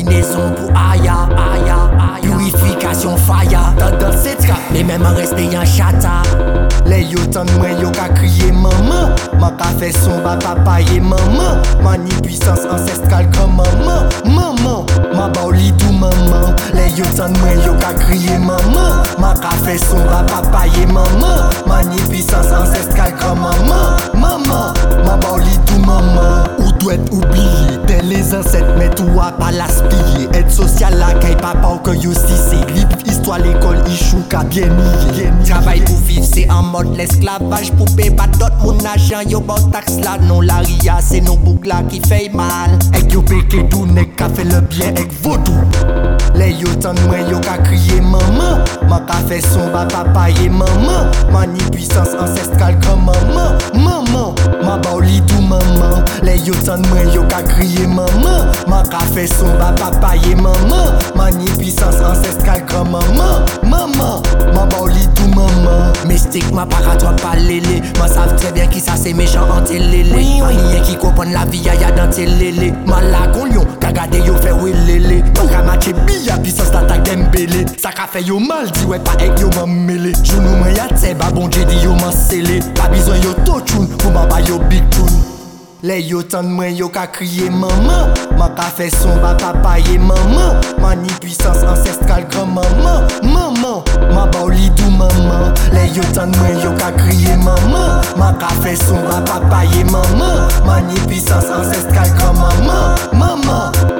combinaison pour Aya, Aya, Purification fire, tendance c'est trap, mais même en rester en chata. Les maman, man ka fait papa et maman. Mani puissance ancestrale comme maman, maman. Ma baoli tout maman, les yo tant mwen yo crier maman, man ka fait son papa et maman. Mani puissance ancestrale comme maman, maman. Ma baoli tout 107 mais tout a pas l'aspiller. Aide sociale la caille papa ou que yo si c'est libre. Histoire l'école ichou ka bien nié. Travail pour vivre c'est en mode l'esclavage. Poupée bat dot mon agent yo bon taxe là. Non la ria c'est nos boucles qui fait mal. Ek yo péké tout nek ka fait le bien ek vaudou. Les yo tan mwen yo ka crier maman. Man ka fait son papa et maman. Manipule Yo tan mwen yo ka kriye maman Man ka fe somba papaye maman Mani pisans ancestral gran maman Maman, man ba ou li tou maman Mestik ma paratwa palele Man sav trebyen ki sa se mechan antelele Aniyen ki kompon la viya ya dantelele Man la kon lyon, kagade yo fe welele Man ka mache biya pisans tatak dembele Sa ka fe yo mal di we pa ek yo man mele Jounou mwen ya tse ba bonje di yo man sele Pa bizon yo to choun, pou man ba yo big choun Le yo tan mwen yo ka kriye maman. Man ka fe son ba papa maman. Mani puissance ancestrale grand maman Maman, ma ba ou li dou maman. Le yo tan mwen yo ka kriye maman. Man ka fe son ba papa maman. Mani puissance ancestrale grand maman. Maman, ma ba ou li